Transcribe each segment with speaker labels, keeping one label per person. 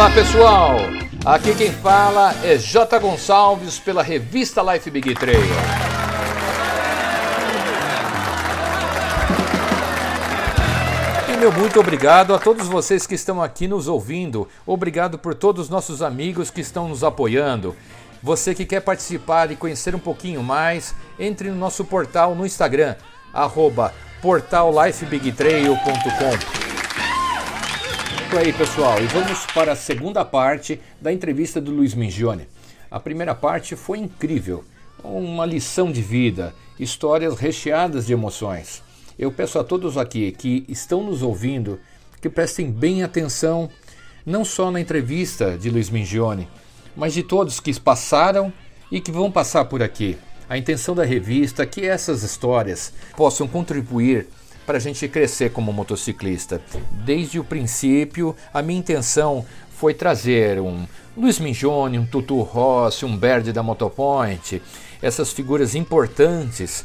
Speaker 1: Olá pessoal, aqui quem fala é J Gonçalves pela revista Life Big Trail. E meu muito obrigado a todos vocês que estão aqui nos ouvindo. Obrigado por todos os nossos amigos que estão nos apoiando. Você que quer participar e conhecer um pouquinho mais, entre no nosso portal no Instagram, arroba portallifebigtrail.com aí, pessoal, e vamos para a segunda parte da entrevista do Luiz Mingione. A primeira parte foi incrível, uma lição de vida, histórias recheadas de emoções. Eu peço a todos aqui que estão nos ouvindo que prestem bem atenção, não só na entrevista de Luiz Mingione, mas de todos que passaram e que vão passar por aqui. A intenção da revista é que essas histórias possam contribuir para a gente crescer como motociclista. Desde o princípio, a minha intenção foi trazer um Luiz Minjone, um Tutu Rossi, um Berd da Motopoint, essas figuras importantes,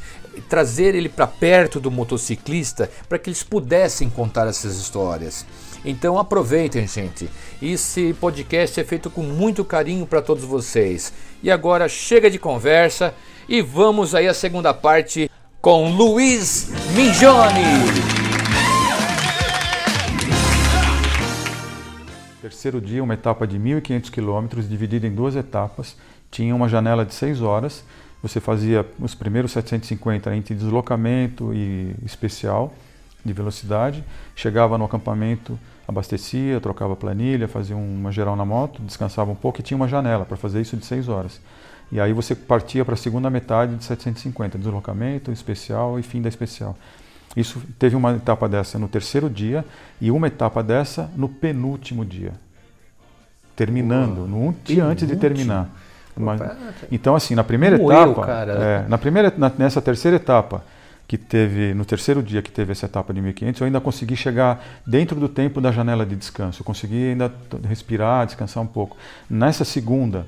Speaker 1: trazer ele para perto do motociclista para que eles pudessem contar essas histórias. Então aproveitem, gente. Esse podcast é feito com muito carinho para todos vocês. E agora chega de conversa e vamos aí à segunda parte com Luiz Minjoni.
Speaker 2: Terceiro dia, uma etapa de 1.500 quilômetros, dividida em duas etapas. Tinha uma janela de 6 horas. Você fazia os primeiros 750 entre deslocamento e especial de velocidade. Chegava no acampamento, abastecia, trocava planilha, fazia uma geral na moto, descansava um pouco e tinha uma janela para fazer isso de 6 horas. E aí você partia para a segunda metade de 750, deslocamento, especial e fim da especial. Isso teve uma etapa dessa no terceiro dia e uma etapa dessa no penúltimo dia. Terminando, no um dia antes de terminar. Uma, então, assim, na primeira etapa, é, na primeira, na, nessa terceira etapa, que teve, no terceiro dia que teve essa etapa de 1500, eu ainda consegui chegar dentro do tempo da janela de descanso. Eu consegui ainda respirar, descansar um pouco. Nessa segunda,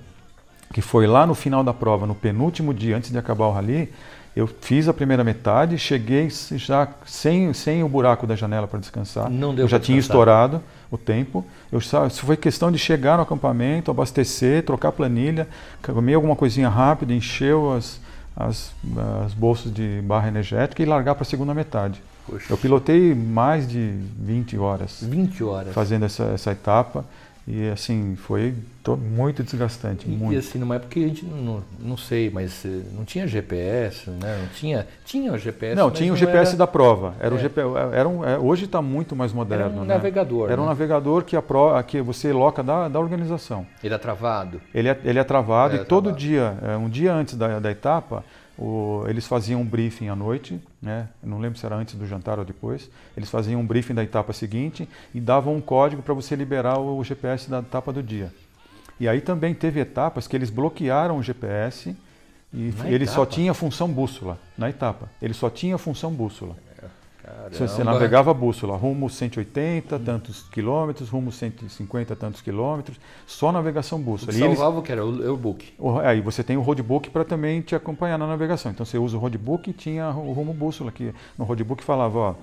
Speaker 2: que foi lá no final da prova, no penúltimo dia, antes de acabar o rally, eu fiz a primeira metade, cheguei já sem, sem o buraco da janela para descansar.
Speaker 1: Não deu
Speaker 2: eu já tinha estourado o tempo. Eu só, foi questão de chegar no acampamento, abastecer, trocar planilha, comer alguma coisinha rápida, encheu as, as, as bolsas de barra energética e largar para a segunda metade. Poxa. Eu pilotei mais de 20 horas.
Speaker 1: 20 horas.
Speaker 2: Fazendo essa, essa etapa. E assim, foi muito desgastante,
Speaker 1: e,
Speaker 2: muito.
Speaker 1: E assim, numa época que a gente não, não sei, mas eh, não tinha GPS, né? Não tinha, tinha o GPS.
Speaker 2: Não, tinha o GPS era... da prova. Era é. o GPS, era um, é, hoje está muito mais moderno. Era
Speaker 1: um
Speaker 2: né?
Speaker 1: navegador.
Speaker 2: Era né? um navegador que, a que você loca da, da organização.
Speaker 1: Ele é travado.
Speaker 2: Ele é, ele é travado é, e todo travado. dia, é, um dia antes da, da etapa, o, eles faziam um briefing à noite, né? não lembro se era antes do jantar ou depois. Eles faziam um briefing da etapa seguinte e davam um código para você liberar o, o GPS da etapa do dia. E aí também teve etapas que eles bloquearam o GPS e na ele etapa. só tinha função bússola na etapa. Ele só tinha função bússola. Caramba. Você navegava a bússola, rumo 180, tantos quilômetros, rumo 150, tantos quilômetros, só navegação bússola.
Speaker 1: O salvava eles... que era o roadbook.
Speaker 2: Aí você tem o roadbook para também te acompanhar na navegação. Então você usa o roadbook e tinha o rumo bússola, que no roadbook falava, ó,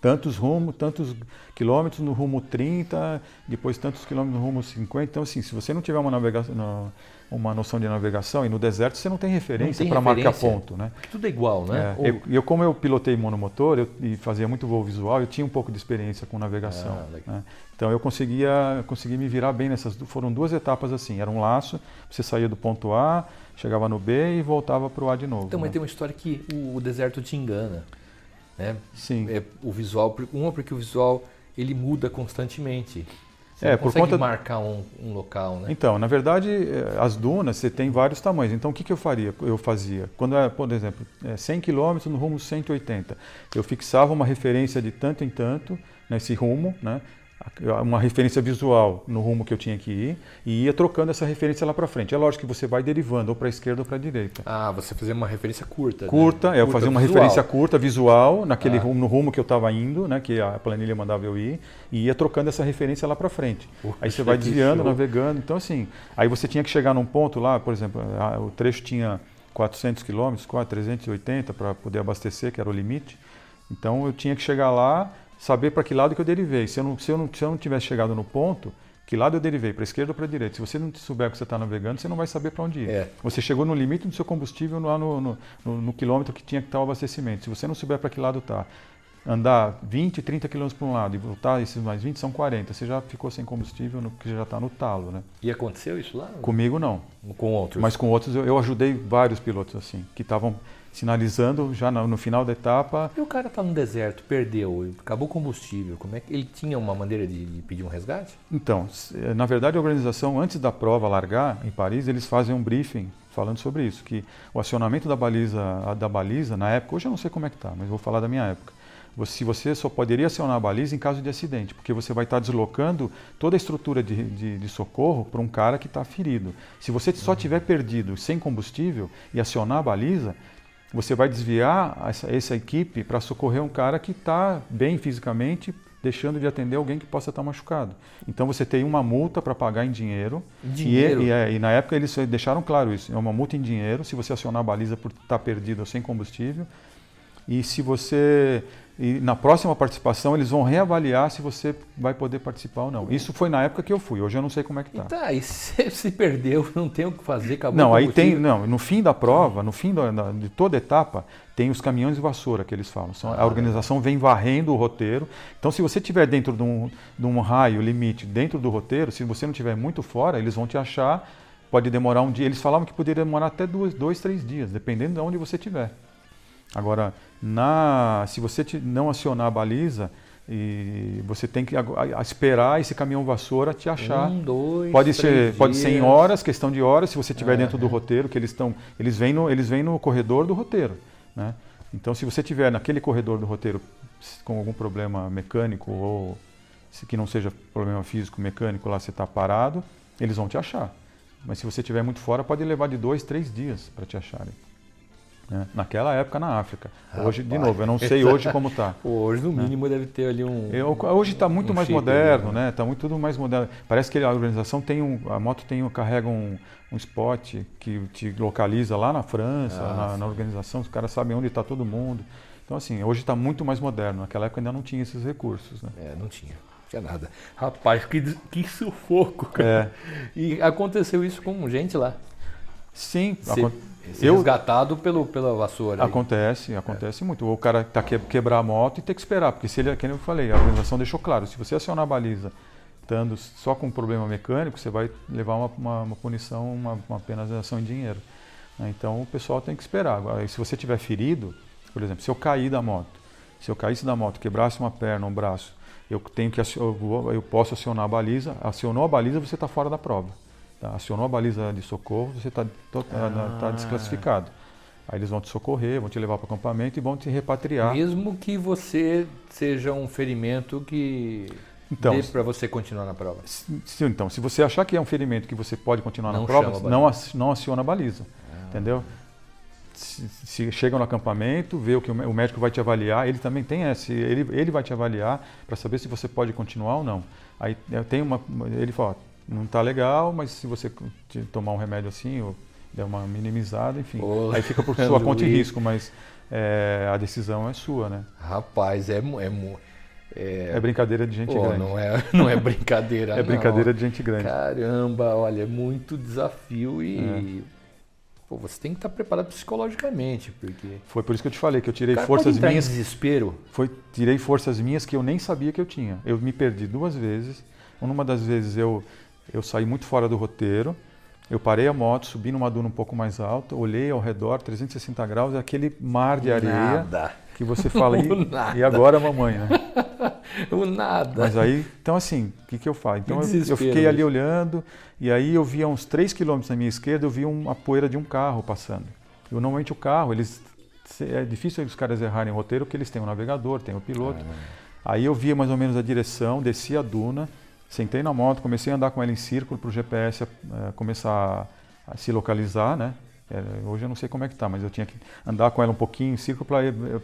Speaker 2: tantos rumos, tantos quilômetros no rumo 30, depois tantos quilômetros no rumo 50. Então, assim, se você não tiver uma navegação, uma noção de navegação e no deserto você não tem referência para marcar ponto, né?
Speaker 1: Porque tudo é igual, né?
Speaker 2: É, eu, eu, como eu pilotei monomotor eu, e fazia muito voo visual, eu tinha um pouco de experiência com navegação. Ah, né? Então eu conseguia, conseguia me virar bem nessas. Foram duas etapas assim. Era um laço, você saía do ponto A, chegava no B e voltava para o A de novo.
Speaker 1: Então,
Speaker 2: né?
Speaker 1: mas tem uma história que o deserto te engana. Né?
Speaker 2: Sim.
Speaker 1: É, o visual, uma porque o visual ele muda constantemente. Você
Speaker 2: é,
Speaker 1: por
Speaker 2: conta
Speaker 1: marcar um, um, local, né?
Speaker 2: Então, na verdade, é, as dunas você tem vários tamanhos. Então, o que, que eu faria? Eu fazia quando é, por exemplo, 100 é, km no rumo 180, eu fixava uma referência de tanto em tanto nesse rumo, né? Uma referência visual no rumo que eu tinha que ir e ia trocando essa referência lá para frente. É lógico que você vai derivando ou para a esquerda ou para a direita.
Speaker 1: Ah, você fazia uma referência curta.
Speaker 2: Curta,
Speaker 1: né?
Speaker 2: é, eu fazia uma visual. referência curta, visual, naquele ah. rumo, no rumo que eu estava indo, né, que a planilha mandava eu ir, e ia trocando essa referência lá para frente. Aí você vai desviando, show. navegando. Então, assim, aí você tinha que chegar num ponto lá, por exemplo, a, o trecho tinha 400 quilômetros, 380 para poder abastecer, que era o limite. Então, eu tinha que chegar lá saber para que lado que eu derivei. Se eu não, se eu não, se eu não tivesse chegado no ponto, Que lado eu derivei, para a esquerda ou para a direita? Se você não souber que você está navegando, você não vai saber para onde ir.
Speaker 1: É.
Speaker 2: Você chegou no limite do seu combustível lá no, no, no, no quilômetro que tinha que estar o abastecimento. Se você não souber para que lado está, andar 20, 30 km para um lado e voltar esses mais 20 são 40, você já ficou sem combustível, no, que já está no talo, né?
Speaker 1: E aconteceu isso lá?
Speaker 2: Comigo não.
Speaker 1: Com outros?
Speaker 2: Mas com outros eu, eu ajudei vários pilotos assim, que estavam sinalizando já no, no, final da etapa.
Speaker 1: E o cara está no deserto, perdeu, acabou o combustível. Como é que ele tinha uma maneira de, de, pedir um resgate?
Speaker 2: Então, na verdade a organização antes da prova largar em Paris, eles fazem um briefing falando sobre isso, que o acionamento da baliza, da baliza na época, hoje eu não sei como é que está, mas vou falar da minha época. Se você só poderia acionar a baliza em caso de acidente, porque você vai estar deslocando toda a estrutura de, de, de socorro para um cara que está ferido. Se você só tiver perdido sem combustível e acionar a baliza, você vai desviar essa, essa equipe para socorrer um cara que está bem fisicamente, deixando de atender alguém que possa estar machucado. Então você tem uma multa para pagar em dinheiro.
Speaker 1: dinheiro.
Speaker 2: E, e, é, e, na época eles deixaram claro isso: é uma multa em dinheiro se você acionar a baliza por estar perdido ou sem combustível. E se você e na próxima participação eles vão reavaliar se você vai poder participar ou não. Isso foi na época que eu fui, hoje eu não sei como é que está.
Speaker 1: E tá, e se, se perdeu, não tem o que fazer, acabou
Speaker 2: Não, aí tem, não, no fim da prova, no fim da, de toda etapa, tem os caminhões de vassoura que eles falam. São, ah, a organização vem varrendo o roteiro. Então, se você estiver dentro de um, de um raio limite, dentro do roteiro, se você não estiver muito fora, eles vão te achar. Pode demorar um dia. Eles falavam que poderia demorar até dois, dois três dias, dependendo de onde você estiver. Agora, na, se você não acionar a baliza, e você tem que esperar esse caminhão vassoura te achar.
Speaker 1: Um, dois,
Speaker 2: pode ser,
Speaker 1: dias.
Speaker 2: pode ser em horas, questão de horas, se você estiver é. dentro do roteiro, que eles estão, eles vêm no, eles vêm no corredor do roteiro, né? Então, se você estiver naquele corredor do roteiro com algum problema mecânico ou que não seja problema físico, mecânico, lá você está parado, eles vão te achar. Mas se você estiver muito fora, pode levar de dois, três dias para te acharem. Né? Naquela época na África. Rapaz. Hoje, de novo, eu não sei hoje como está.
Speaker 1: hoje, no né? mínimo, né? deve ter ali um.
Speaker 2: Eu, hoje está muito um mais moderno, né? Está muito tudo mais moderno. Parece que a organização tem um. A moto tem um, carrega um, um spot que te localiza lá na França, ah, na, na, organização, os caras sabem onde está todo mundo. Então, assim, hoje está muito mais moderno. Naquela época ainda não tinha esses recursos. Né?
Speaker 1: É, não tinha. Não tinha nada. Rapaz, que, que sufoco, cara. É. E aconteceu isso com gente lá.
Speaker 2: Sim,
Speaker 1: ser eu, resgatado pelo, pela vassoura.
Speaker 2: Acontece, aí. acontece é. muito. O cara tá que, quebrar a moto e ter que esperar, porque se ele, como eu falei, a organização deixou claro, se você acionar a baliza estando só com um problema mecânico, você vai levar uma, uma, uma punição, uma, uma penalização em dinheiro. Né? Então o pessoal tem que esperar. Agora, se você tiver ferido, por exemplo, se eu cair da moto, se eu caísse da moto, quebrasse uma perna, um braço, eu tenho que eu, eu posso acionar a baliza. Acionou a baliza, você está fora da prova. Tá? Acionou a baliza de socorro, você está ah. tá desclassificado. Aí eles vão te socorrer, vão te levar para o acampamento e vão te repatriar.
Speaker 1: Mesmo que você seja um ferimento que então, dê para você continuar na prova.
Speaker 2: Se, então, se você achar que é um ferimento que você pode continuar não na prova, não, não aciona a baliza. Ah. Entendeu? Se, se chega no acampamento, vê o que o médico vai te avaliar, ele também tem esse, ele, ele vai te avaliar para saber se você pode continuar ou não. Aí tem uma, ele fala, não está legal, mas se você tomar um remédio assim, ou der uma minimizada, enfim, aí fica por sua conta e risco, mas é, a decisão é sua, né?
Speaker 1: Rapaz, é, é,
Speaker 2: é, é brincadeira de gente Pô, grande.
Speaker 1: Não é, não é brincadeira,
Speaker 2: É brincadeira de gente grande.
Speaker 1: Caramba, olha, é muito desafio e... É. Pô, você tem que estar preparado psicologicamente, porque...
Speaker 2: Foi por isso que eu te falei, que eu tirei forças minhas...
Speaker 1: Em desespero?
Speaker 2: Foi, tirei forças minhas que eu nem sabia que eu tinha. Eu me perdi duas vezes. Uma das vezes eu eu saí muito fora do roteiro. Eu parei a moto, subi numa duna um pouco mais alta, olhei ao redor, 360 graus, aquele mar de areia
Speaker 1: nada.
Speaker 2: que você fala, e, e agora mamãe, né?
Speaker 1: o nada.
Speaker 2: Mas aí, então assim, o que, que eu faço? Então eu, eu, fiquei ali olhando, e aí eu via uns 3 quilômetros na minha esquerda, eu vi uma poeira de um carro passando. Eu, normalmente o carro, eles é difícil os caras errarem o roteiro, porque eles têm o um navegador, tem o um piloto. Aí eu via mais ou menos a direção, desci a duna, Sentei na moto, comecei a andar com ela em círculo para o GPS é, começar a, se localizar, né? É, hoje eu não sei como é que tá, mas eu tinha que andar com ela um pouquinho em círculo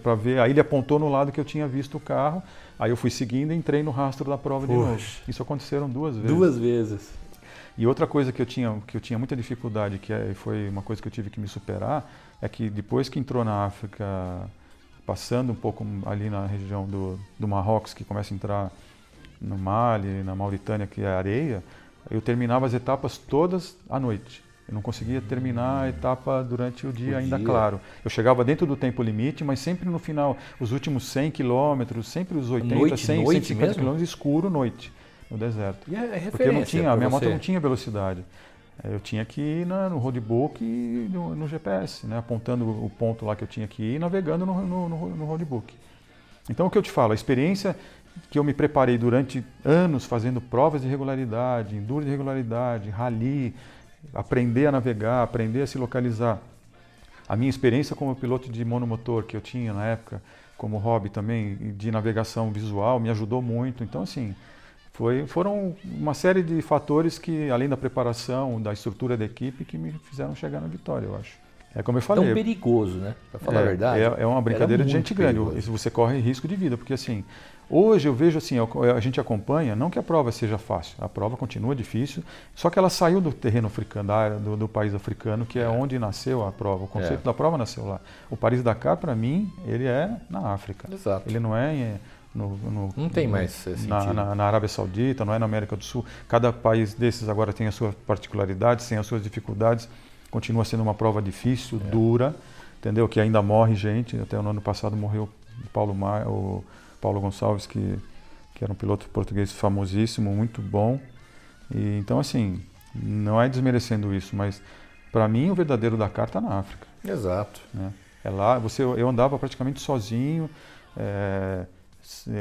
Speaker 2: para ver. Aí ele apontou no lado que eu tinha visto o carro. Aí eu fui seguindo e entrei no rastro da prova Poxa. de novo. Isso aconteceram duas vezes.
Speaker 1: Duas vezes.
Speaker 2: E outra coisa que eu tinha que eu tinha muita dificuldade, que é, foi uma coisa que eu tive que me superar, é que depois que entrou na África, passando um pouco ali na região do, do Marrocos, que começa a entrar no Mali, na Mauritânia, que é areia, eu terminava as etapas todas à noite. Eu não conseguia terminar a etapa durante o dia, o ainda dia. claro. Eu chegava dentro do tempo limite, mas sempre no final, os últimos 100 quilômetros, sempre os 80, noite, 100, noite 150 quilômetros escuro, noite, no deserto.
Speaker 1: E é
Speaker 2: Porque eu não tinha, a minha você. moto não tinha velocidade. Eu tinha que ir na, no roadbook e no, no, GPS, né? apontando o ponto lá que eu tinha que ir e navegando no, no, no roadbook. Então, o que eu te falo, a experiência que eu me preparei durante anos fazendo provas de regularidade, enduro de regularidade, rally, aprender a navegar, aprender a se localizar. A minha experiência como piloto de monomotor que eu tinha na época, como hobby também de navegação visual, me ajudou muito. Então, assim, foi, foram uma série de fatores que, além da preparação, da estrutura da equipe, que me fizeram chegar na vitória, eu acho. É como eu falei.
Speaker 1: Tão perigoso, né? Para falar
Speaker 2: é,
Speaker 1: a verdade.
Speaker 2: É, é uma brincadeira de gente grande. Você corre risco de vida, porque assim, hoje eu vejo assim, a gente acompanha, não que a prova seja fácil, a prova continua difícil, só que ela saiu do terreno africano, da área do, do país africano, que é, é, onde nasceu a prova. O conceito é. da prova nasceu lá. O Paris Dakar, para mim, ele é na África.
Speaker 1: Exato.
Speaker 2: Ele não é no, no,
Speaker 1: não tem mais
Speaker 2: na, na, na, Arábia Saudita, não é na América do Sul. Cada país desses agora tem as suas particularidades, tem as suas dificuldades. Continua sendo uma prova difícil, é. dura, entendeu? Que ainda morre gente. Até no ano passado morreu o Paulo, Ma, o Paulo Gonçalves, que, que era um piloto português famosíssimo, muito bom. E, então, assim, não é desmerecendo isso, mas para mim o verdadeiro Dakar está na África.
Speaker 1: Exato.
Speaker 2: Né? É lá, você, eu andava praticamente sozinho. É,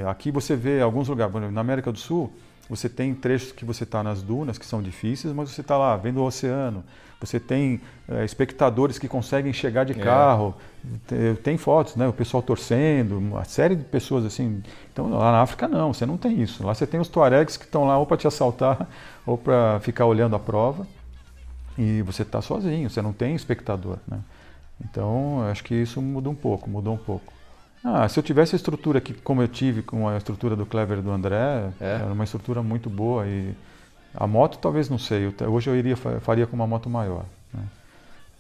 Speaker 2: aqui você vê alguns lugares, na América do Sul, você tem trechos que você está nas dunas, que são difíceis, mas você está lá vendo o oceano. Você tem é, espectadores que conseguem chegar de é. carro. Tem, tem fotos, né? O pessoal torcendo, uma série de pessoas assim. Então lá na África não, você não tem isso. Lá você tem os tuaregs que estão lá ou para te assaltar ou para ficar olhando a prova. E você está sozinho, você não tem espectador, né? Então acho que isso muda um pouco, mudou um pouco. Ah, se eu tivesse a estrutura que, como eu tive com a estrutura do Clever do André, é. era uma estrutura muito boa e a moto talvez não sei. Eu, hoje eu iria faria com uma moto maior. Né?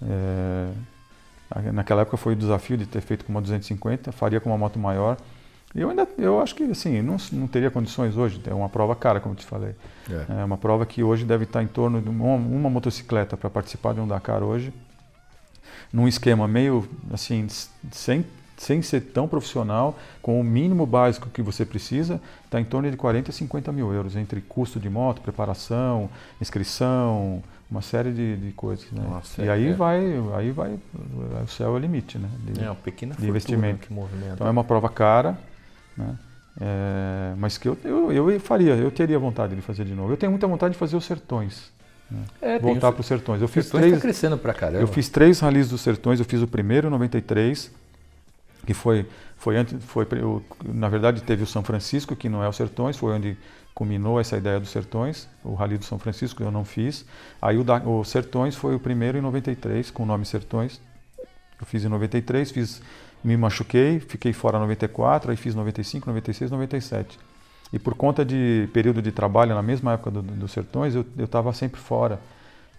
Speaker 2: É, naquela época foi o desafio de ter feito com uma 250, faria com uma moto maior. E eu ainda, eu acho que assim, não, não teria condições hoje. É uma prova cara, como te falei. É, é uma prova que hoje deve estar em torno de uma, uma motocicleta para participar de um Dakar hoje, num esquema meio assim, sem sem ser tão profissional, com o mínimo básico que você precisa, está em torno de 40 a 50 mil euros, entre custo de moto, preparação, inscrição, uma série de, de coisas. Né? Nossa, e aí, é. vai, aí vai, o céu é o limite né?
Speaker 1: de, é uma pequena
Speaker 2: de investimento.
Speaker 1: Que.
Speaker 2: Então é uma prova cara, né? É, mas que eu, eu, eu faria, eu teria vontade de fazer de novo. Eu tenho muita vontade de fazer os sertões. Né? É, Voltar para os sertões. Eu fiz
Speaker 1: sertões
Speaker 2: três.
Speaker 1: Tá crescendo para caramba.
Speaker 2: Eu fiz três ralis dos sertões. Eu fiz o primeiro em 93, que foi, foi, antes, foi na verdade teve o São Francisco, que não é o Sertões, foi onde culminou essa ideia dos Sertões, o Rally do São Francisco eu não fiz. Aí o, da, o Sertões foi o primeiro em 93, com o nome Sertões. Eu fiz em 93, fiz, me machuquei, fiquei fora em 94, aí fiz 95, 96, 97. E por conta de período de trabalho, na mesma época dos do Sertões, eu estava sempre fora.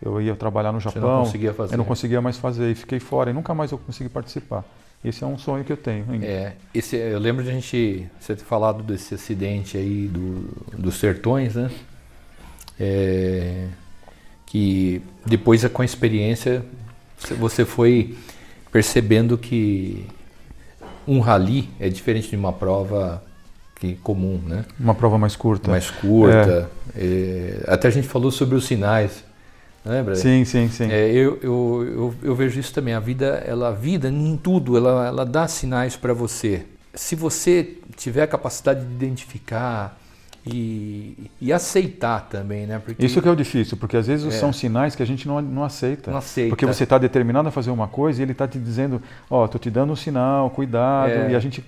Speaker 2: Eu ia trabalhar no Japão,
Speaker 1: Você não conseguia fazer.
Speaker 2: eu não conseguia mais fazer, e fiquei fora, e nunca mais eu consegui participar. Esse é um sonho que eu tenho. Ainda.
Speaker 1: É, esse, eu lembro de a gente você ter falado desse acidente aí do, dos sertões, né? É, que depois com a experiência você foi percebendo que um rally é diferente de uma prova que comum, né?
Speaker 2: Uma prova mais curta.
Speaker 1: Mais curta. É. É, até a gente falou sobre os sinais. Lembra?
Speaker 2: Sim, sim, sim.
Speaker 1: É, eu, eu, eu, eu, vejo isso também. A vida, ela, a vida em tudo, ela, ela dá sinais para você. Se você tiver a capacidade de identificar e, e aceitar também, né?
Speaker 2: Porque, isso que é o difícil, porque às vezes é. são sinais que a gente não, não aceita.
Speaker 1: Não aceita.
Speaker 2: Porque você está determinado a fazer uma coisa e ele está te dizendo, ó, oh, estou te dando um sinal, cuidado, é. e a gente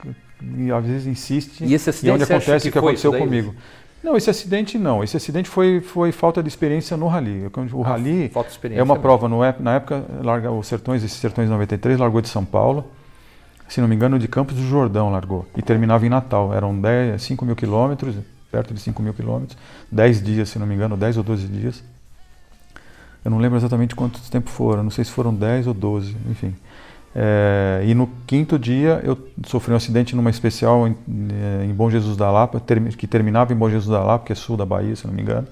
Speaker 2: e às vezes insiste.
Speaker 1: E esse e é onde
Speaker 2: acontece o que aconteceu comigo. Não, esse acidente não. Esse acidente foi, foi falta de experiência no rally. O ah, rally
Speaker 1: é
Speaker 2: uma prova, no, na época, larga, os Sertões, esses Sertões 93, largou de São Paulo, se não me engano, de Campos do Jordão largou. E terminava em Natal. Eram 10, 5 mil quilômetros, perto de 5 mil quilômetros, 10 dias, se não me engano, 10 ou 12 dias. Eu não lembro exatamente quantos tempo foram, não sei se foram 10 ou 12, enfim. É, e no quinto dia eu sofri um acidente numa especial em, eh, em Bom Jesus da Lapa, que terminava em Bom Jesus da Lapa, que é sul da Bahia, se não me engano.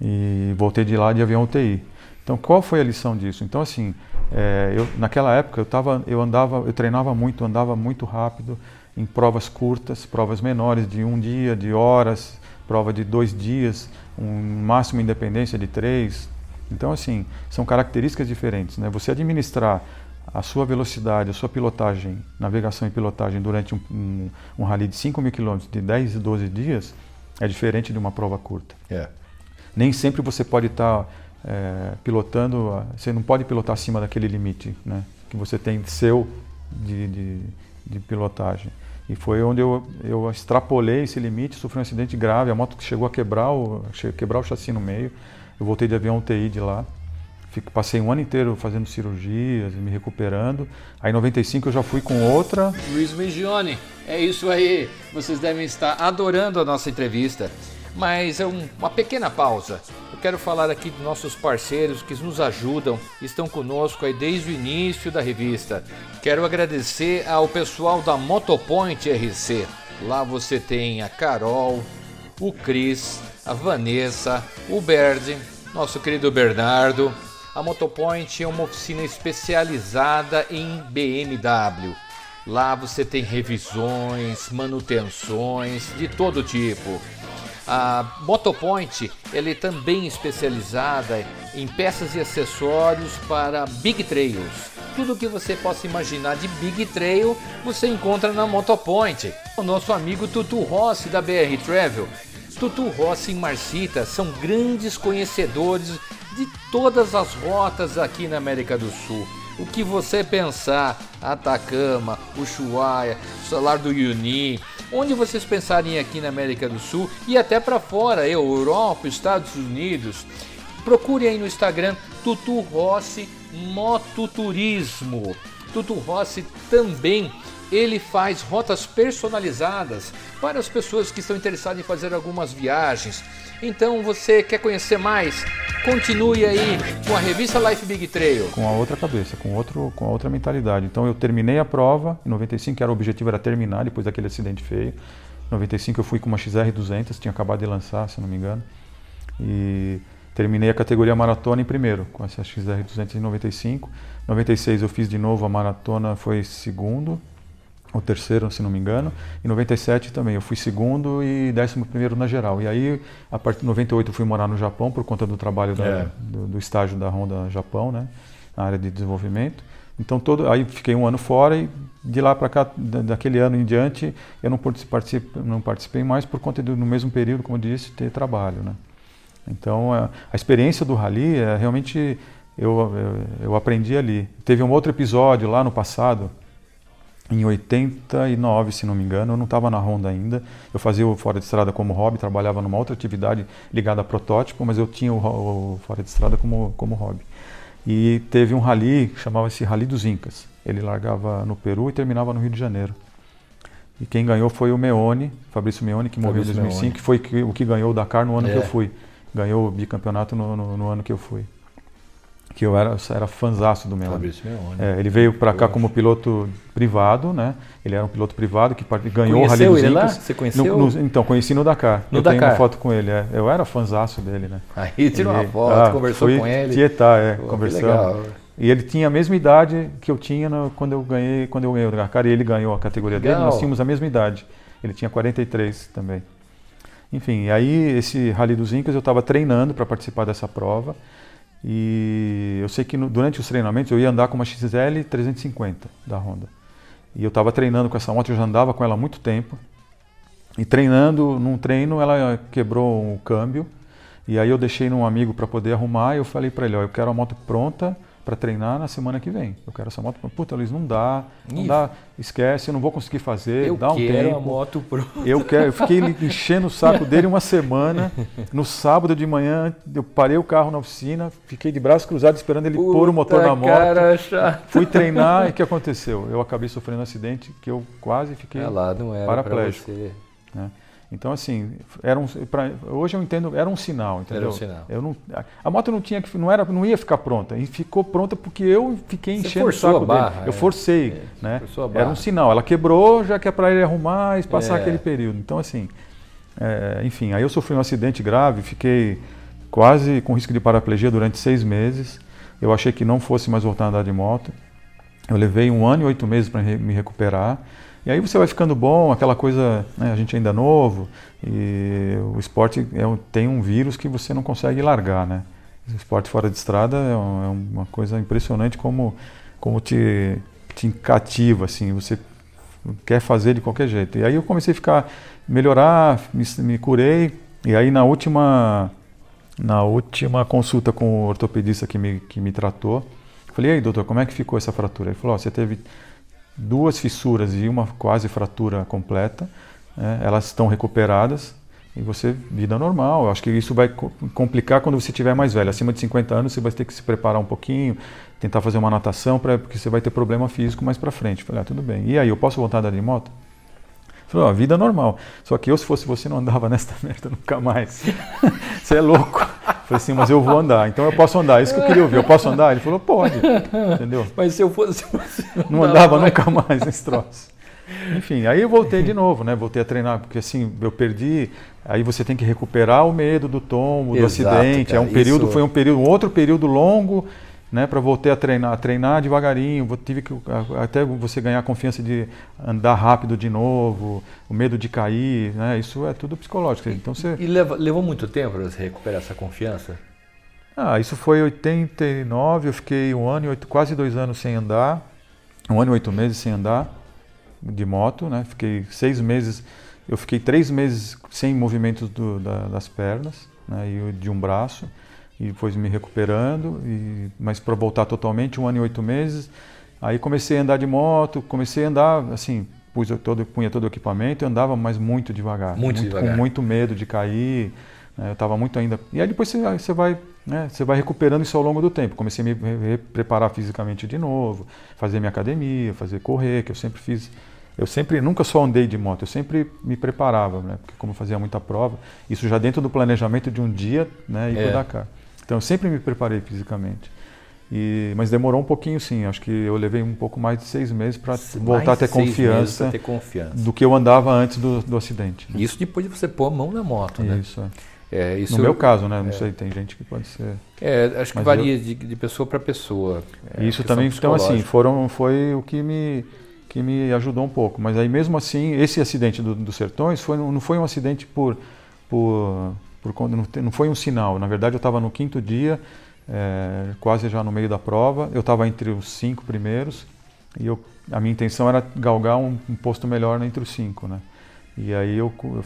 Speaker 2: E voltei de lá de avião UTI. Então, qual foi a lição disso? Então, assim, é, eu, naquela época eu, tava, eu andava, eu treinava muito, andava muito rápido em provas curtas, provas menores de um dia, de horas, prova de dois dias, um máximo independência de três. Então, assim, são características diferentes. Né? Você administrar a sua velocidade, a sua pilotagem, navegação e pilotagem durante um, um, um rally de 5 mil quilômetros de 10 e 12 dias é diferente de uma prova curta.
Speaker 1: É.
Speaker 2: Nem sempre você pode estar tá, é, pilotando, você não pode pilotar acima daquele limite né, que você tem seu de, de, de pilotagem. E foi onde eu, eu extrapolei esse limite, sofri um acidente grave, a moto chegou a quebrar o, quebrar o chassi no meio. Eu voltei de avião UTI de lá. Fico, passei um ano inteiro fazendo cirurgias, me recuperando. Aí em 95 eu já fui com outra.
Speaker 1: Luiz Migione, é isso aí. Vocês devem estar adorando a nossa entrevista. Mas é um, uma pequena pausa. Eu quero falar aqui dos nossos parceiros que nos ajudam, estão conosco aí desde o início da revista. Quero agradecer ao pessoal da Motopoint RC. Lá você tem a Carol, o Cris, a Vanessa, o Berdi, nosso querido Bernardo. A Motopoint é uma oficina especializada em BMW. Lá você tem revisões, manutenções de todo tipo. A Motopoint ele é também especializada em peças e acessórios para Big Trails. Tudo que você possa imaginar de Big Trail você encontra na Motopoint. O nosso amigo Tutu Rossi da BR Travel. Tutu Rossi e Marcita são grandes conhecedores de todas as rotas aqui na América do Sul. O que você pensar, Atacama, Ushuaia, Salar do Uyuni, onde vocês pensarem aqui na América do Sul e até para fora, Europa, Estados Unidos. Procure aí no Instagram Tutu Rossi Mototurismo. Tutu Rossi também ele faz rotas personalizadas para as pessoas que estão interessadas em fazer algumas viagens. Então, você quer conhecer mais? Continue aí com a revista Life Big Trail.
Speaker 2: Com a outra cabeça, com, outro, com a outra mentalidade. Então, eu terminei a prova, em 95, que era o objetivo era terminar depois daquele acidente feio. Em 95 eu fui com uma XR200, tinha acabado de lançar, se não me engano. E terminei a categoria maratona em primeiro, com essa XR200 em 95. Em 96 eu fiz de novo a maratona, foi segundo o terceiro, se não me engano. Em 97 também, eu fui segundo e décimo primeiro na geral. E aí, a partir de 98 eu fui morar no Japão por conta do trabalho da, é. do, do, estágio da Honda Japão, né, na área de desenvolvimento. Então todo, aí fiquei um ano fora e de lá para cá, daquele ano em diante, eu não participei, não participei mais por conta do no mesmo período, como eu disse, ter trabalho, né. Então a, a experiência do rally é realmente eu, eu, eu aprendi ali. Teve um outro episódio lá no passado em 89, se não me engano, eu não estava na Honda ainda. Eu fazia o Fora de Estrada como hobby, trabalhava numa outra atividade ligada a protótipo, mas eu tinha o, o Fora de Estrada como, como hobby. E teve um rally que chamava-se Rally dos Incas. Ele largava no Peru e terminava no Rio de Janeiro. E quem ganhou foi o Meone, Fabrício Meone, que morreu em 2005, Meone. que foi o que ganhou o Dakar no ano é. que eu fui. Ganhou o bicampeonato no, no, no ano que eu fui que eu era, era fanzaço do Meone. É, ele veio para cá acho. como piloto privado, né? Ele era um piloto privado que ganhou o Rally dos ele Incas. Lá?
Speaker 1: Você conheceu?
Speaker 2: No, no, então, conheci no Dakar.
Speaker 1: No
Speaker 2: eu
Speaker 1: Dakar.
Speaker 2: tenho uma foto com ele. É. Eu era fanzaço dele, né?
Speaker 1: Aí tirou uma foto, ah, conversou com ele.
Speaker 2: Tietá, é, Pô, conversamos. E ele tinha a mesma idade que eu tinha no, quando eu ganhei, quando eu ganhei o Dakar e ele ganhou a categoria Legal. dele. Nós tínhamos a mesma idade. Ele tinha 43 também. Enfim, e aí esse Rally dos Incas eu estava treinando para participar dessa prova. E eu sei que no, durante os treinamentos eu ia andar com uma XL 350 da Honda. E eu estava treinando com essa moto, eu já andava com ela há muito tempo. E treinando, num treino, ela quebrou o câmbio. E aí eu deixei num amigo para poder arrumar. E eu falei para ele: ó, eu quero a moto pronta para treinar na semana que vem. Eu quero essa moto. Puta, Luiz, não dá, não Ih. dá, esquece, eu não vou conseguir fazer,
Speaker 1: eu
Speaker 2: dá um tempo.
Speaker 1: Quero a moto pronta.
Speaker 2: Eu quero, eu fiquei enchendo o saco dele uma semana. No sábado de manhã, eu parei o carro na oficina, fiquei de braços cruzados esperando ele Puta pôr o motor na moto.
Speaker 1: Cara chato.
Speaker 2: Fui treinar e o que aconteceu? Eu acabei sofrendo um acidente que eu quase fiquei
Speaker 1: é lá, não era paraplégico.
Speaker 2: Né? Então, assim, era um, pra, hoje eu entendo, era um sinal, entendeu?
Speaker 1: Era um sinal.
Speaker 2: Eu não, a moto não tinha que, não era, não ia ficar pronta, e ficou pronta porque eu fiquei
Speaker 1: Você
Speaker 2: enchendo o
Speaker 1: forçou
Speaker 2: saco
Speaker 1: a barra,
Speaker 2: dele.
Speaker 1: é.
Speaker 2: Eu forcei,
Speaker 1: É,
Speaker 2: né? Era um sinal. Ela quebrou, já que é para ele arrumar e passar
Speaker 1: É.
Speaker 2: aquele período. Então, assim, é, enfim, aí eu sofri um acidente grave, fiquei quase com risco de paraplegia durante seis meses. Eu achei que não fosse mais voltar a andar de moto. Eu levei um ano e oito meses para me recuperar. E aí você vai ficando bom, aquela coisa, né, a gente ainda é novo, e o esporte é tem um vírus que você não consegue largar, né? O esporte fora de estrada é, um- é uma coisa impressionante como, como te, te cativa, assim, você quer fazer de qualquer jeito. E aí eu comecei a ficar, melhorar, me, me curei, e aí na última, na última consulta com o ortopedista que me, que me tratou, falei, e aí doutor, como é que ficou essa fratura? Ele falou, "Ó, você teve duas fissuras e uma quase fratura completa, né? elas estão recuperadas e você, vida normal. Eu acho que isso vai co- complicar quando você tiver mais velho. Acima de 50 anos você vai ter que se preparar um pouquinho, tentar fazer uma natação, pra, porque você vai ter problema físico mais pra frente. Falei, ah, tudo bem. E aí, eu posso voltar a andar de moto? Falou, ó, vida normal. Só que eu, se fosse você, não andava nesta merda nunca mais. você é louco. Falei assim, mas eu vou andar, então eu posso andar. Isso que eu queria ouvir. Eu posso andar? Ele falou, pode. Entendeu?
Speaker 1: Mas se eu fosse você,
Speaker 2: Não andava nunca mais nesse troço. Enfim, aí eu voltei de novo, né? Voltei a treinar, porque assim, eu perdi. Aí você tem que recuperar o medo do tombo, do
Speaker 1: Exato,
Speaker 2: acidente.
Speaker 1: cara,
Speaker 2: é um período,
Speaker 1: isso-
Speaker 2: foi um período, um outro período longo, né? Para voltar a treinar, a treinar devagarinho. Tive que a- até você ganhar confiança de andar rápido de novo, o medo de cair, né? Isso é tudo psicológico. Então você
Speaker 1: E leva- levou muito tempo para você recuperar essa confiança?
Speaker 2: Ah, isso foi em 89, eu fiquei um ano e oito, quase dois anos sem andar, um ano e oito meses sem andar de moto, né? Fiquei seis meses, eu fiquei três meses sem movimentos do- da- das pernas, né? E de um braço, e depois me recuperando, e, mas para voltar totalmente, um ano e oito meses. Aí comecei a andar de moto, comecei a andar, assim, pus todo, punha todo o equipamento e andava, mas muito devagar.
Speaker 1: Muito devagar.
Speaker 2: Com muito medo de cair, né, eu estava muito ainda. E aí depois você, você vai, né, você vai recuperando isso ao longo do tempo. Comecei a me re- re- preparar fisicamente de novo, fazer minha academia, fazer correr, que eu sempre fiz. Eu sempre, nunca só andei de moto, eu sempre me preparava, né, porque como eu fazia muita prova, isso já dentro do planejamento de um dia, né, ir
Speaker 1: É.
Speaker 2: pro Dakar. Então eu sempre me preparei fisicamente. E, mas demorou um pouquinho sim, acho que eu levei um pouco mais de seis meses para voltar a ter confiança
Speaker 1: ter confiança.
Speaker 2: do que eu andava antes do, do acidente. né?
Speaker 1: Isso depois de você pôr a mão na moto, né?
Speaker 2: Isso, é.
Speaker 1: É, isso
Speaker 2: No meu caso, né? Não
Speaker 1: é.
Speaker 2: sei, tem gente que pode ser.
Speaker 1: É, acho que varia de, de pessoa para pessoa. É,
Speaker 2: isso também, então assim, foram, foi o que me, que me ajudou um pouco. Mas aí mesmo assim, esse acidente do- dos Sertões foi, não foi um acidente por, por, por conta- não foi um sinal. Na verdade, eu estava no quinto dia, é, quase já no meio da prova. Eu estava entre os cinco primeiros e eu, a minha intenção era galgar um, um posto melhor entre os cinco, né? E aí eu, eu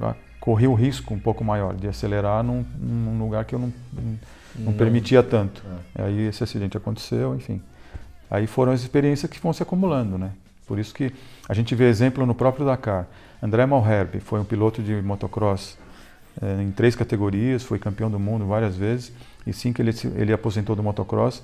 Speaker 2: eu corri o risco um pouco maior de acelerar num, num lugar que eu não, não, não permitia tanto. Aí esse acidente aconteceu, enfim. Aí foram as experiências que vão se acumulando, né? Por isso que a gente vê exemplo no próprio Dakar. André Malherbe foi um piloto de motocross eh, em três categorias, foi campeão do mundo várias vezes. E sim que ele, ele aposentou do motocross,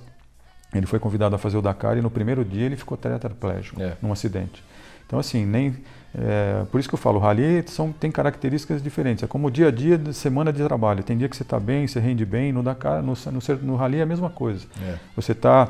Speaker 2: ele foi convidado a fazer o Dakar e no primeiro dia ele ficou tetraplégico
Speaker 1: É.
Speaker 2: num acidente. Então assim, nem é, por isso que eu falo, o rally são, tem características diferentes. É como o dia a dia de semana de trabalho. Tem dia que você está bem, você rende bem. No Dakar, no, no, no rally é a mesma coisa.
Speaker 1: É.
Speaker 2: Você está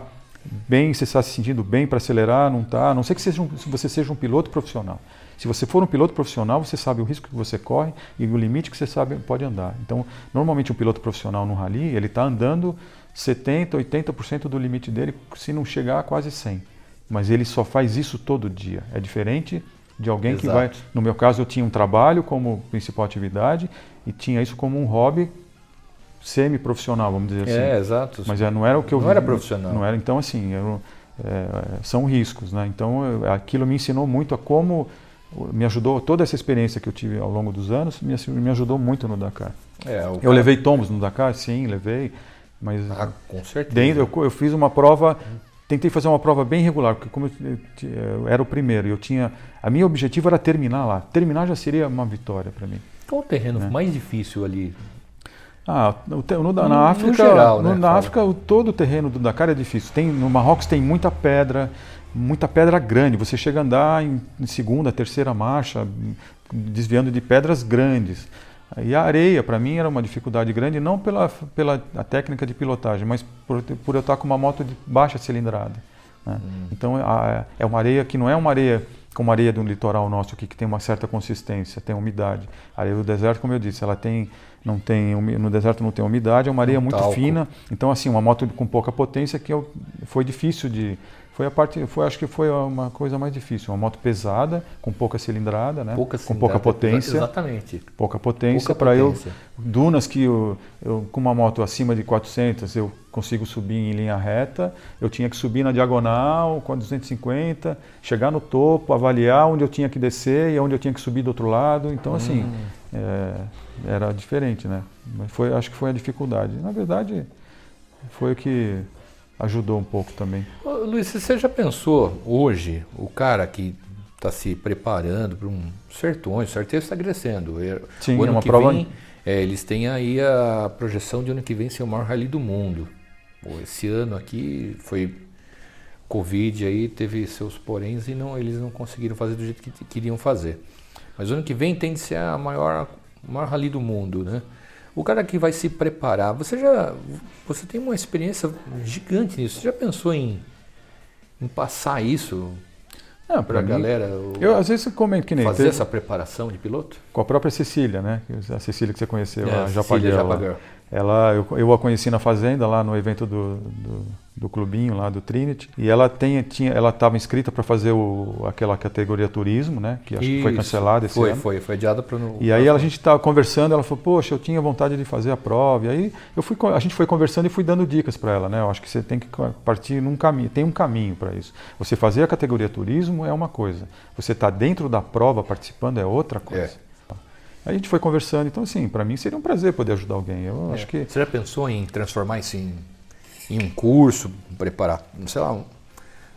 Speaker 2: bem, você está se sentindo bem para acelerar, não está. A não sei que seja um, se você seja um piloto profissional. Se você for um piloto profissional, você sabe o risco que você corre e o limite que você sabe pode andar. Então, normalmente um piloto profissional no rally, ele está andando 70, 80% do limite dele, se não chegar a quase 100. Mas ele só faz isso todo dia. É diferente de alguém que
Speaker 1: Exato.
Speaker 2: vai. No meu caso, eu tinha um trabalho como principal atividade e tinha isso como um hobby semi-profissional, vamos dizer assim.
Speaker 1: É, exato.
Speaker 2: Mas é, não era o que eu
Speaker 1: Não era
Speaker 2: vi-
Speaker 1: profissional.
Speaker 2: Não era, então assim, eu, é, são riscos, né? Então eu- aquilo me ensinou muito a como me ajudou toda essa experiência que eu tive ao longo dos anos me, me ajudou muito no Dakar.
Speaker 1: É,
Speaker 2: Eu
Speaker 1: cara-
Speaker 2: levei tombos no Dakar, sim, levei, mas
Speaker 1: Ah, com certeza.
Speaker 2: dentro eu, eu fiz uma prova, tentei fazer uma prova bem regular, porque como eu, eu era o primeiro, eu tinha, a minha objetivo era terminar lá. Terminar já seria uma vitória para mim.
Speaker 1: Qual o terreno
Speaker 2: né?
Speaker 1: mais difícil ali?
Speaker 2: Ah, no, na
Speaker 1: No- no
Speaker 2: África,
Speaker 1: geral,
Speaker 2: no-
Speaker 1: né,
Speaker 2: na. África o, todo o terreno do Dakar é difícil. Tem, no Marrocos tem muita pedra, muita pedra grande. Você chega a andar em, em segunda, terceira marcha, desviando de pedras grandes. E a areia, para mim, era uma dificuldade grande, não pela, pela a técnica de pilotagem, mas por, por eu estar com uma moto de baixa cilindrada. Né? Hum. Então, a, é uma areia que não é uma areia como a areia do litoral nosso aqui, que tem uma certa consistência, tem umidade. A areia do deserto, como eu disse, ela tem, não tem, no deserto não tem umidade, é uma areia um muito talco. fina. Então, assim, uma moto com pouca potência que eu, foi difícil de, foi a parte, foi, acho que foi uma coisa mais difícil. Uma moto pesada, com pouca cilindrada, né?
Speaker 1: Pouca
Speaker 2: com pouca potência.
Speaker 1: Exatamente.
Speaker 2: Pouca potência para eu dunas que eu, eu, com uma moto acima de 400 eu consigo subir em linha reta. Eu tinha que subir na diagonal com a 250, chegar no topo, avaliar onde eu tinha que descer e onde eu tinha que subir do outro lado. Então assim hum. é, era diferente, né? Foi, acho que foi a dificuldade. Na verdade foi o que ajudou um pouco também.
Speaker 1: Ô, Luiz, você já pensou hoje, o cara que está se preparando para um sertões, o certeza está crescendo.
Speaker 2: Sim,
Speaker 1: o ano
Speaker 2: é uma
Speaker 1: que
Speaker 2: prova...
Speaker 1: vem, é, eles têm aí a projeção de ano que vem ser o maior rally do mundo. Pô, esse ano aqui foi Covid aí, teve seus poréns e não, eles não conseguiram fazer do jeito que queriam fazer. Mas o ano que vem tem de ser a maior, maior rally do mundo, né? O cara que vai se preparar, você já você tem uma experiência gigante nisso. Você já pensou em, em passar isso
Speaker 2: é,
Speaker 1: para a galera?
Speaker 2: Eu às vezes comento que nem
Speaker 1: fazer teve, essa preparação de piloto.
Speaker 2: Com a própria Cecília, né? A Cecília que você conheceu, é, a Japaguel. Ela, eu, eu a conheci na fazenda lá no evento do, do do clubinho lá do Trinity e ela tem, tinha ela estava inscrita para fazer o, aquela categoria turismo né que acho Isso. que foi cancelada esse
Speaker 1: foi,
Speaker 2: ano
Speaker 1: foi foi adiada para
Speaker 2: e aí a gente estava conversando ela falou poxa eu tinha vontade de fazer a prova e aí eu fui a gente foi conversando e fui dando dicas para ela né eu acho que você tem que partir num caminho tem um caminho para isso você fazer a categoria turismo é uma coisa você está dentro da prova participando é outra coisa é. Aí a gente foi conversando, então assim, para mim seria um prazer poder ajudar alguém. Eu é. acho que
Speaker 1: Você já pensou em transformar isso em em um curso, preparar, sei lá, um,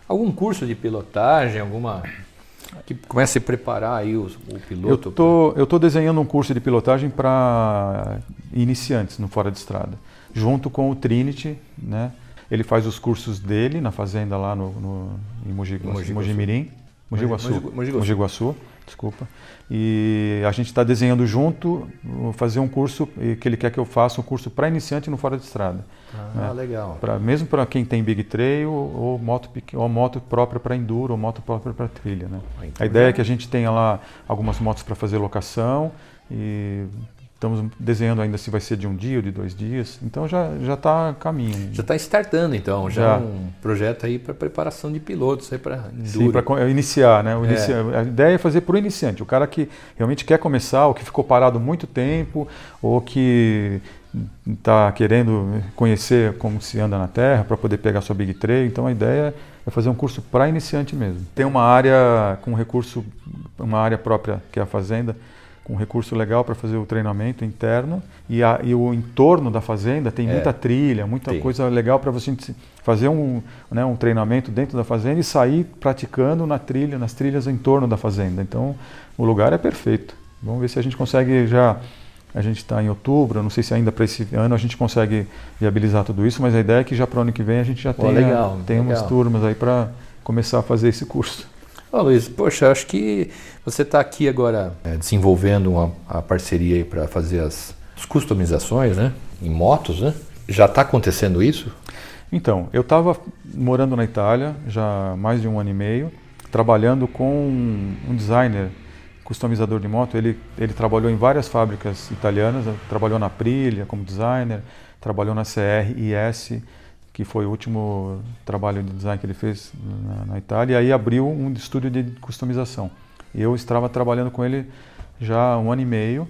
Speaker 1: algum curso de pilotagem, alguma que comece a preparar aí o, o piloto?
Speaker 2: Eu tô, eu tô desenhando um curso de pilotagem para iniciantes no fora de estrada, junto com o Trinity, né? Ele faz os cursos dele na fazenda lá no, no em Mogi, Mogi, Mogi Mirim, Mogi Guaçu, Mogi Guaçu, desculpa. E a gente está desenhando junto, fazer um curso que ele quer que eu faça um curso para iniciante no fora de estrada.
Speaker 1: Ah, né? legal.
Speaker 2: Pra, mesmo para quem tem Big Trail ou moto, ou moto própria para enduro ou moto própria para trilha. Né? Ah, então a ideia é que a gente tenha lá algumas motos para fazer locação e estamos desenhando ainda se vai ser de um dia ou de dois dias. Então já já está a caminho.
Speaker 1: Já está startando então, já, já. um projeto aí para preparação de pilotos aí para
Speaker 2: Sim, para iniciar, né? É. A ideia é fazer para o iniciante, o cara que realmente quer começar, ou que ficou parado muito tempo, ou que está querendo conhecer como se anda na Terra para poder pegar sua Big Trail. Então a ideia é fazer um curso para iniciante mesmo. Tem uma área com recurso, uma área própria que é a fazenda, com recurso legal para fazer o treinamento interno e, a, e, o entorno da fazenda tem é. muita trilha, muita Sim. coisa legal para você fazer um, né, um treinamento dentro da fazenda e sair praticando na trilha, nas trilhas em torno da fazenda. Então o lugar é perfeito. Vamos ver se a gente consegue já a gente está em outubro, não sei se ainda para esse ano a gente consegue viabilizar tudo isso, mas a ideia é que já para o ano que vem a gente já Pô, tenha, legal, tenha legal. umas turmas aí para começar a fazer esse curso.
Speaker 1: Ô Luiz, poxa, acho que você está aqui agora é, desenvolvendo uma, a parceria para fazer as, as, customizações né, em motos, né? Já está acontecendo isso?
Speaker 2: Então, eu estava morando na Itália já mais de um ano e meio, trabalhando com um designer customizador de moto, ele, ele trabalhou em várias fábricas italianas, trabalhou na Aprilia como designer, trabalhou na CRIS, que foi o último trabalho de design que ele fez na, na Itália, e aí abriu um estúdio de customização. Eu estava trabalhando com ele já há um ano e meio.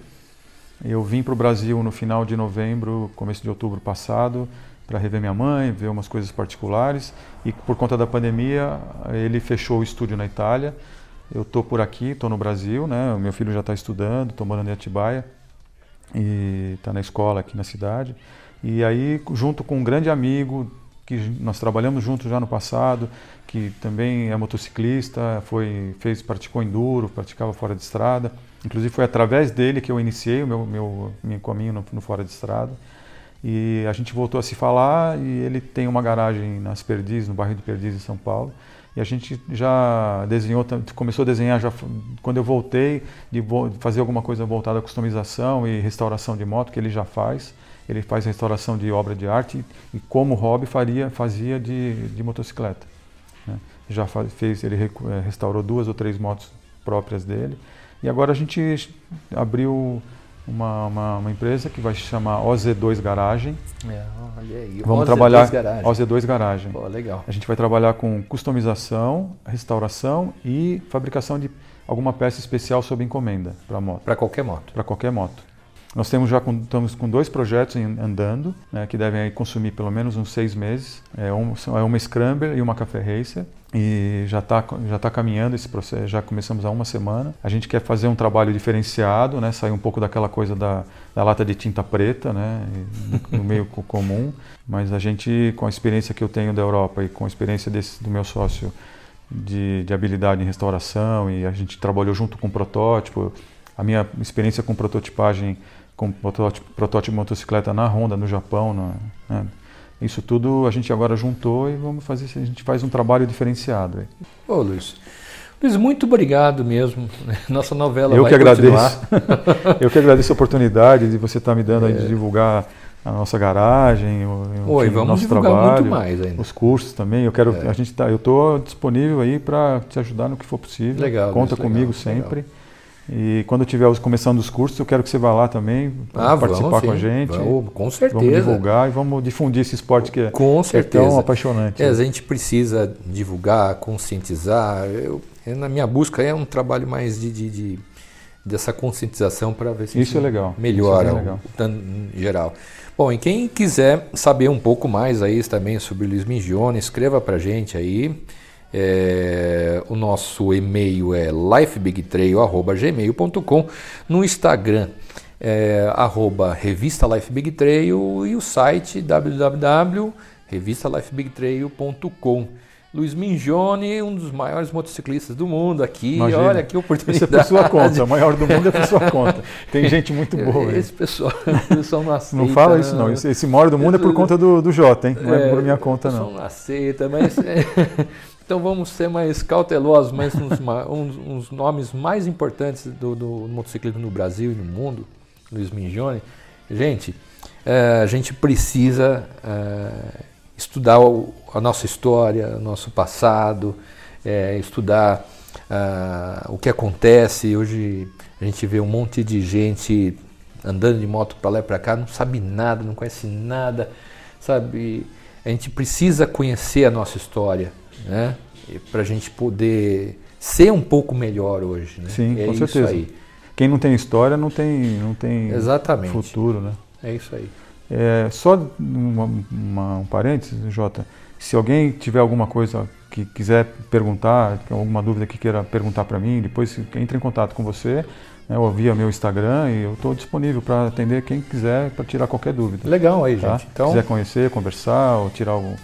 Speaker 2: Eu vim para o Brasil no final de novembro, começo de outubro passado, para rever minha mãe, ver umas coisas particulares. E por conta da pandemia, ele fechou o estúdio na Itália eu estou por aqui, estou no Brasil, né? O meu filho já está estudando, estou morando em Atibaia e está na escola aqui na cidade. E aí, junto com um grande amigo que nós trabalhamos juntos já no passado, que também é motociclista, foi fez praticou enduro, praticava fora de estrada. Inclusive foi através dele que eu iniciei o meu meu, meu caminho no, no fora de estrada. E a gente voltou a se falar e ele tem uma garagem nas Perdizes, no bairro de Perdizes, em São Paulo. E a gente já desenhou, começou a desenhar já quando eu voltei de fazer alguma coisa voltada à customização e restauração de moto, que ele já faz. Ele faz restauração de obra de arte e como hobby faria, fazia de, de motocicleta. Né? Já fez, ele eh, restaurou duas ou três motos próprias dele. E agora a gente abriu uma, uma, uma, empresa que vai se chamar OZ2 Garagem. É, olha aí. Vamos OZ2 trabalhar Garagem. OZ2 Garagem.
Speaker 1: Pô, legal.
Speaker 2: A gente vai trabalhar com customização, restauração e fabricação de alguma peça especial sob encomenda para moto.
Speaker 1: Para qualquer moto.
Speaker 2: Para qualquer moto. Nós temos já com, estamos com dois projetos andando, né, que devem consumir pelo menos uns seis meses. É, um, é uma Scrambler e uma Café Racer. E já está já tá caminhando esse processo, já começamos há uma semana. A gente quer fazer um trabalho diferenciado, né, sair um pouco daquela coisa da, da lata de tinta preta, né, no, meio comum. Mas a gente, com a experiência que eu tenho da Europa e com a experiência desse, do meu sócio de, de habilidade em restauração, e a gente trabalhou junto com protótipo, a minha experiência com prototipagem com protótipo, protótipo de motocicleta na Honda, no Japão. No, né? Isso tudo a gente agora juntou e vamos fazer, a gente faz um trabalho diferenciado.
Speaker 1: Ô Luiz, Luiz, muito obrigado mesmo. Nossa novela
Speaker 2: Eu
Speaker 1: vai
Speaker 2: que agradeço. Eu que agradeço a oportunidade de você estar tá me dando é. de divulgar a nossa garagem, o,
Speaker 1: Oi, vamos nosso trabalho, muito mais ainda.
Speaker 2: os cursos também. Eu quero, é. a gente tá, eu estou disponível aí para te ajudar no que for possível. Legal, Conta comigo legal, sempre. Legal. E quando tiver começando os cursos, eu quero que você vá lá também ah, participar vamos, com a gente.
Speaker 1: Vamos, com certeza.
Speaker 2: Vamos divulgar e vamos difundir esse esporte que é,
Speaker 1: com certeza.
Speaker 2: é tão apaixonante.
Speaker 1: É, a gente precisa divulgar, conscientizar. Eu, na minha busca é um trabalho mais de, de, de dessa conscientização para ver se
Speaker 2: isso é legal.
Speaker 1: melhora
Speaker 2: isso é legal.
Speaker 1: O, em geral. Bom, e quem quiser saber um pouco mais aí também sobre o Luiz Mingione, escreva para a gente aí. É, o nosso e-mail é lifebigtrail.gmail.com No Instagram é arroba revista Life Big Trail e o site www.revistalifebigtrail.com. Luiz Mingione, um dos maiores motociclistas do mundo aqui. Imagina. Olha que oportunidade.
Speaker 2: Isso é por sua conta, o maior do mundo é por sua conta. Tem gente muito boa.
Speaker 1: Esse pessoal, pessoal não aceita.
Speaker 2: Não fala isso não, esse, esse maior do mundo é por conta do, do Jota, hein? Não é, é por minha conta não.
Speaker 1: não aceita, mas... É, então vamos ser mais cautelosos, mas uns, uns, uns nomes mais importantes do, do, motociclismo no Brasil e no mundo, Luiz Mingione. Gente, é, a gente precisa é, estudar o, a nossa história, o nosso passado, é, estudar é, o que acontece. Hoje a gente vê um monte de gente andando de moto para lá e para cá, não sabe nada, não conhece nada, sabe? A gente precisa conhecer a nossa história né? Para a gente poder ser um pouco melhor hoje, né?
Speaker 2: Sim, é com certeza. Aí. Quem não tem história não tem, não tem
Speaker 1: Exatamente.
Speaker 2: futuro, né?
Speaker 1: É isso aí.
Speaker 2: É, só uma, uma, um parênteses, Jota. Se alguém tiver alguma coisa que quiser perguntar, alguma dúvida que queira perguntar para mim, depois entre em contato com você, né, ou via meu Instagram e eu estou disponível para atender quem quiser para tirar qualquer dúvida.
Speaker 1: Legal aí, tá? gente.
Speaker 2: Então... quiser conhecer, conversar ou tirar algum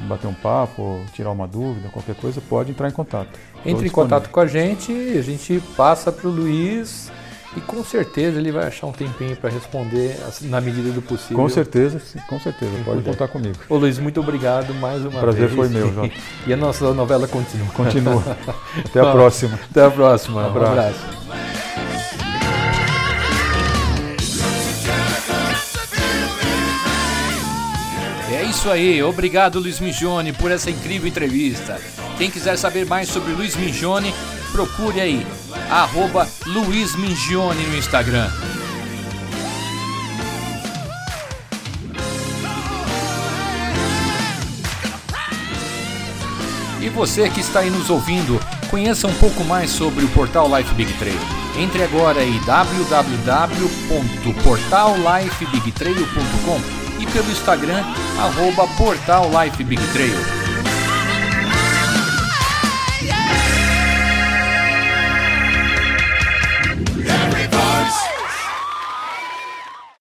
Speaker 2: bater um papo, tirar uma dúvida, qualquer coisa, pode entrar em contato.
Speaker 1: Entre em contato com a gente, a gente passa para o Luiz e com certeza ele vai achar um tempinho para responder na medida do possível.
Speaker 2: Com certeza, com certeza, pode puder. contar comigo.
Speaker 1: Ô Luiz, muito obrigado mais uma
Speaker 2: Prazer
Speaker 1: vez.
Speaker 2: Prazer foi meu, João.
Speaker 1: e a nossa novela continua.
Speaker 2: Continua. Até a próxima.
Speaker 1: Até a próxima. Um abraço. Um abraço. isso aí, obrigado Luiz Migione por essa incrível entrevista. Quem quiser saber mais sobre Luiz Migione, procure aí, arroba Luiz Migione no Instagram. E você que está aí nos ouvindo, conheça um pouco mais sobre o portal Life Big Trail. Entre agora em www.portallifebigtrail.com e pelo Instagram, arroba Portal Life Big Trail.